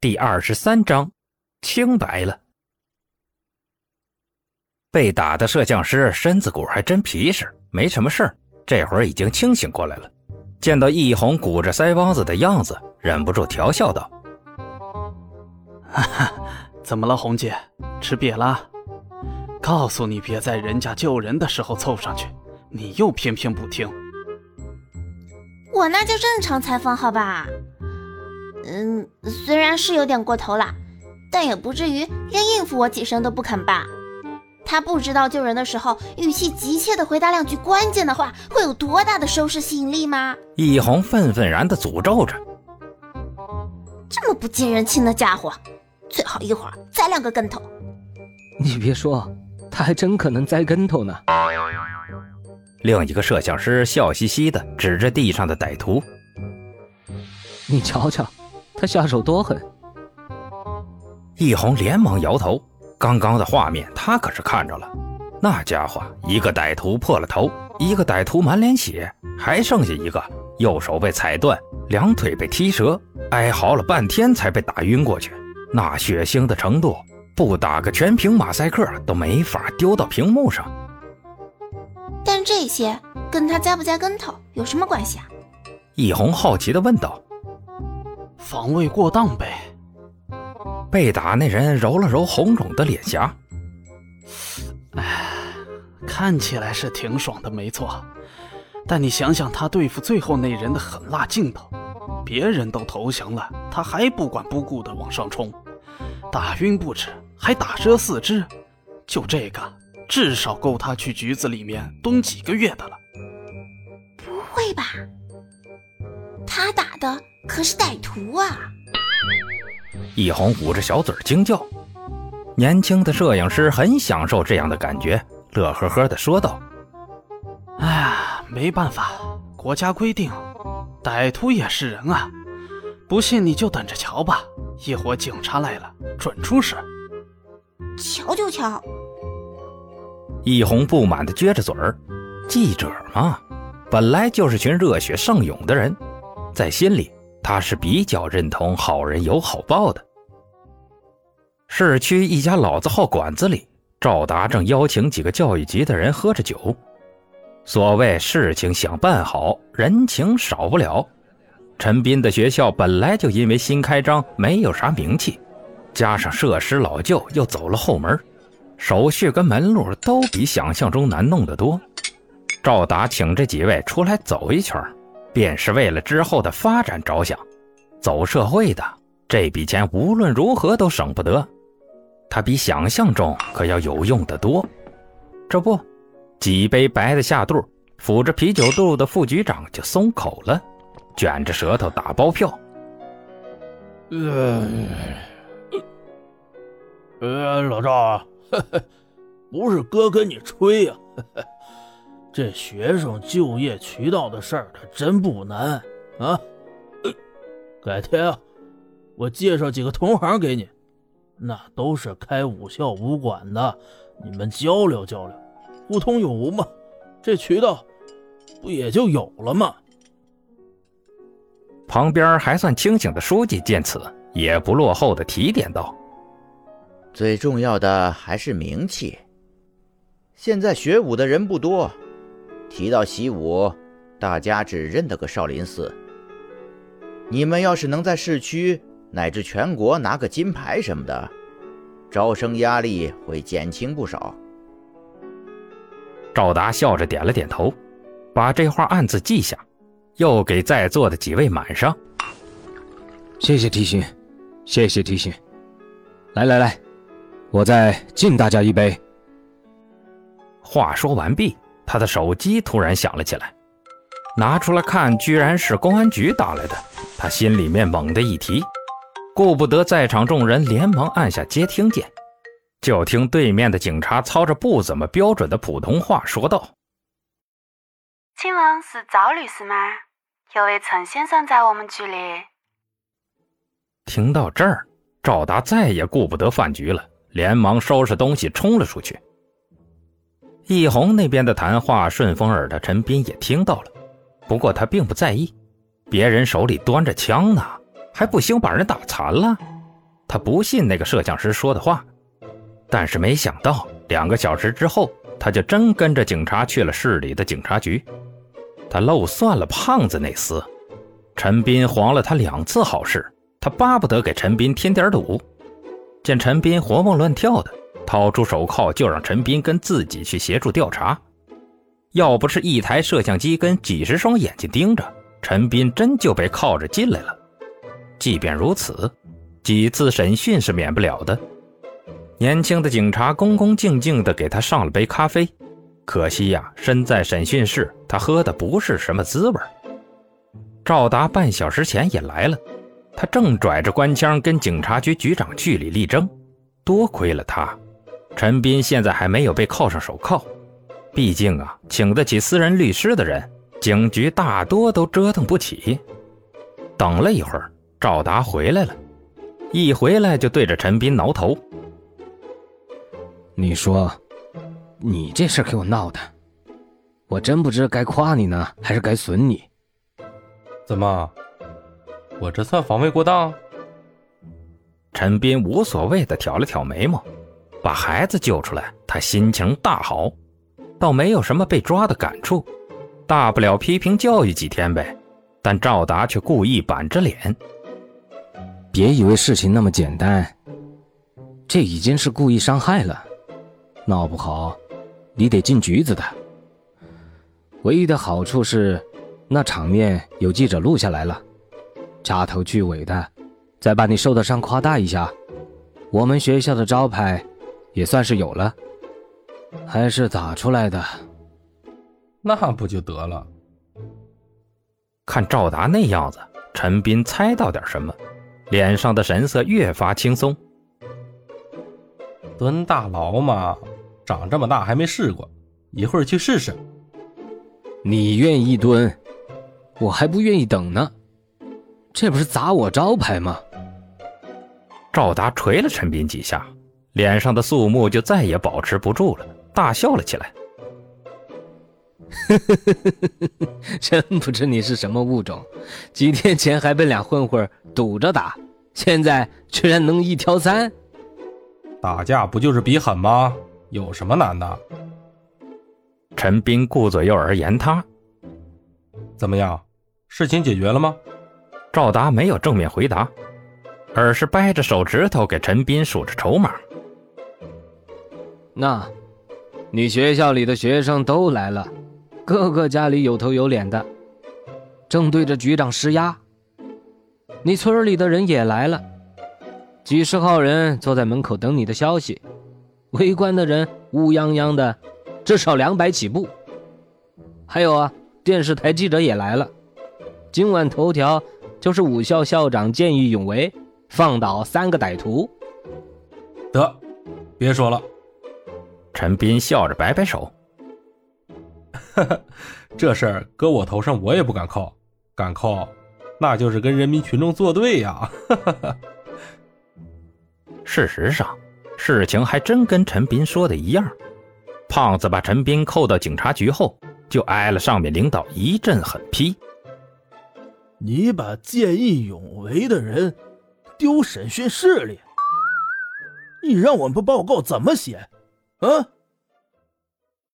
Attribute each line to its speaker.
Speaker 1: 第二十三章，清白了。被打的摄像师身子骨还真皮实，没什么事儿。这会儿已经清醒过来了，见到易红鼓着腮帮子的样子，忍不住调笑道：“
Speaker 2: 哈哈，怎么了，红姐？吃瘪了？告诉你别在人家救人的时候凑上去，你又偏偏不听。
Speaker 3: 我那就正常采访，好吧？”嗯，虽然是有点过头了，但也不至于连应付我几声都不肯吧？他不知道救人的时候语气急切的回答两句关键的话会有多大的收视吸引力吗？
Speaker 1: 易红愤愤然的诅咒着：“
Speaker 3: 这么不近人情的家伙，最好一会儿栽两个跟头。”
Speaker 4: 你别说，他还真可能栽跟头呢。
Speaker 1: 另一个摄像师笑嘻嘻的指着地上的歹徒：“
Speaker 4: 你瞧瞧。”他下手多狠！
Speaker 1: 易红连忙摇头。刚刚的画面他可是看着了，那家伙一个歹徒破了头，一个歹徒满脸血，还剩下一个右手被踩断，两腿被踢折，哀嚎了半天才被打晕过去。那血腥的程度，不打个全屏马赛克都没法丢到屏幕上。
Speaker 3: 但这些跟他栽不栽跟头有什么关系啊？
Speaker 1: 易红好奇地问道。
Speaker 2: 防卫过当呗。
Speaker 1: 被打那人揉了揉红肿的脸颊，
Speaker 2: 哎，看起来是挺爽的，没错。但你想想他对付最后那人的狠辣劲头，别人都投降了，他还不管不顾的往上冲，打晕不止，还打折四肢，就这个至少够他去局子里面蹲几个月的了。
Speaker 3: 不会吧？他打的？可是歹徒啊！
Speaker 1: 易红捂着小嘴惊叫。年轻的摄影师很享受这样的感觉，乐呵呵地说道：“
Speaker 2: 哎呀，没办法，国家规定，歹徒也是人啊！不信你就等着瞧吧，一会儿警察来了，准出事。”
Speaker 3: 瞧就瞧。
Speaker 1: 一红不满地撅着嘴儿，记者嘛，本来就是群热血上涌的人，在心里。他是比较认同好人有好报的。市区一家老字号馆子里，赵达正邀请几个教育局的人喝着酒。所谓事情想办好，人情少不了。陈斌的学校本来就因为新开张没有啥名气，加上设施老旧又走了后门，手续跟门路都比想象中难弄得多。赵达请这几位出来走一圈。便是为了之后的发展着想，走社会的这笔钱无论如何都省不得，他比想象中可要有用的多。这不，几杯白的下肚，抚着啤酒肚的副局长就松口了，卷着舌头打包票。
Speaker 5: 呃，呃，老赵，不是哥跟你吹呀。这学生就业渠道的事儿，他真不难啊！改天啊，我介绍几个同行给你，那都是开武校武馆的，你们交流交流，互通有无嘛，这渠道不也就有了吗？
Speaker 1: 旁边还算清醒的书记见此，也不落后的提点道：“
Speaker 6: 最重要的还是名气，现在学武的人不多。”提到习武，大家只认得个少林寺。你们要是能在市区乃至全国拿个金牌什么的，招生压力会减轻不少。
Speaker 1: 赵达笑着点了点头，把这话暗自记下，又给在座的几位满上。
Speaker 4: 谢谢提醒，谢谢提醒。来来来，我再敬大家一杯。
Speaker 1: 话说完毕。他的手机突然响了起来，拿出来看，居然是公安局打来的。他心里面猛地一提，顾不得在场众人，连忙按下接听键。就听对面的警察操着不怎么标准的普通话说道：“
Speaker 7: 请问是赵律师吗？有位陈先生在我们局里。”
Speaker 1: 听到这儿，赵达再也顾不得饭局了，连忙收拾东西冲了出去。易红那边的谈话，顺风耳的陈斌也听到了，不过他并不在意，别人手里端着枪呢，还不兴把人打残了？他不信那个摄像师说的话。但是没想到，两个小时之后，他就真跟着警察去了市里的警察局。他漏算了胖子那厮，陈斌黄了他两次好事，他巴不得给陈斌添点堵。见陈斌活蹦乱跳的，掏出手铐就让陈斌跟自己去协助调查。要不是一台摄像机跟几十双眼睛盯着，陈斌真就被铐着进来了。即便如此，几次审讯是免不了的。年轻的警察恭恭敬敬地给他上了杯咖啡，可惜呀，身在审讯室，他喝的不是什么滋味。赵达半小时前也来了，他正拽着官腔跟警察局局长据理力争。多亏了他，陈斌现在还没有被铐上手铐。毕竟啊，请得起私人律师的人，警局大多都折腾不起。等了一会儿，赵达回来了，一回来就对着陈斌挠头。
Speaker 4: 你说，你这事给我闹的，我真不知该夸你呢，还是该损你。
Speaker 8: 怎么，我这算防卫过当？
Speaker 1: 陈斌无所谓的挑了挑眉毛，把孩子救出来，他心情大好，倒没有什么被抓的感触，大不了批评教育几天呗。但赵达却故意板着脸，
Speaker 4: 别以为事情那么简单，这已经是故意伤害了。闹不好，你得进局子的。唯一的好处是，那场面有记者录下来了，掐头去尾的，再把你受的伤夸大一下，我们学校的招牌也算是有了。还是打出来的，
Speaker 8: 那不就得了？
Speaker 1: 看赵达那样子，陈斌猜到点什么，脸上的神色越发轻松。
Speaker 8: 蹲大牢嘛。长这么大还没试过，一会儿去试试。
Speaker 4: 你愿意蹲，我还不愿意等呢。这不是砸我招牌吗？
Speaker 1: 赵达捶了陈斌几下，脸上的肃穆就再也保持不住了，大笑了起来。
Speaker 4: 真不知你是什么物种，几天前还被俩混混堵着打，现在居然能一挑三。
Speaker 8: 打架不就是比狠吗？有什么难的？
Speaker 1: 陈斌顾左右而言他。
Speaker 8: 怎么样？事情解决了吗？
Speaker 1: 赵达没有正面回答，而是掰着手指头给陈斌数着筹码。
Speaker 4: 那，你学校里的学生都来了，个个家里有头有脸的，正对着局长施压。你村里的人也来了，几十号人坐在门口等你的消息。围观的人乌泱泱的，至少两百起步。还有啊，电视台记者也来了。今晚头条就是武校校长见义勇为，放倒三个歹徒。
Speaker 8: 得，别说了。
Speaker 1: 陈斌笑着摆摆手。
Speaker 8: 这事儿搁我头上，我也不敢扣。敢扣，那就是跟人民群众作对呀。
Speaker 1: 事实上。事情还真跟陈斌说的一样，胖子把陈斌扣到警察局后，就挨了上面领导一阵狠批：“
Speaker 5: 你把见义勇为的人丢审讯室里，你让我们报告怎么写？啊？”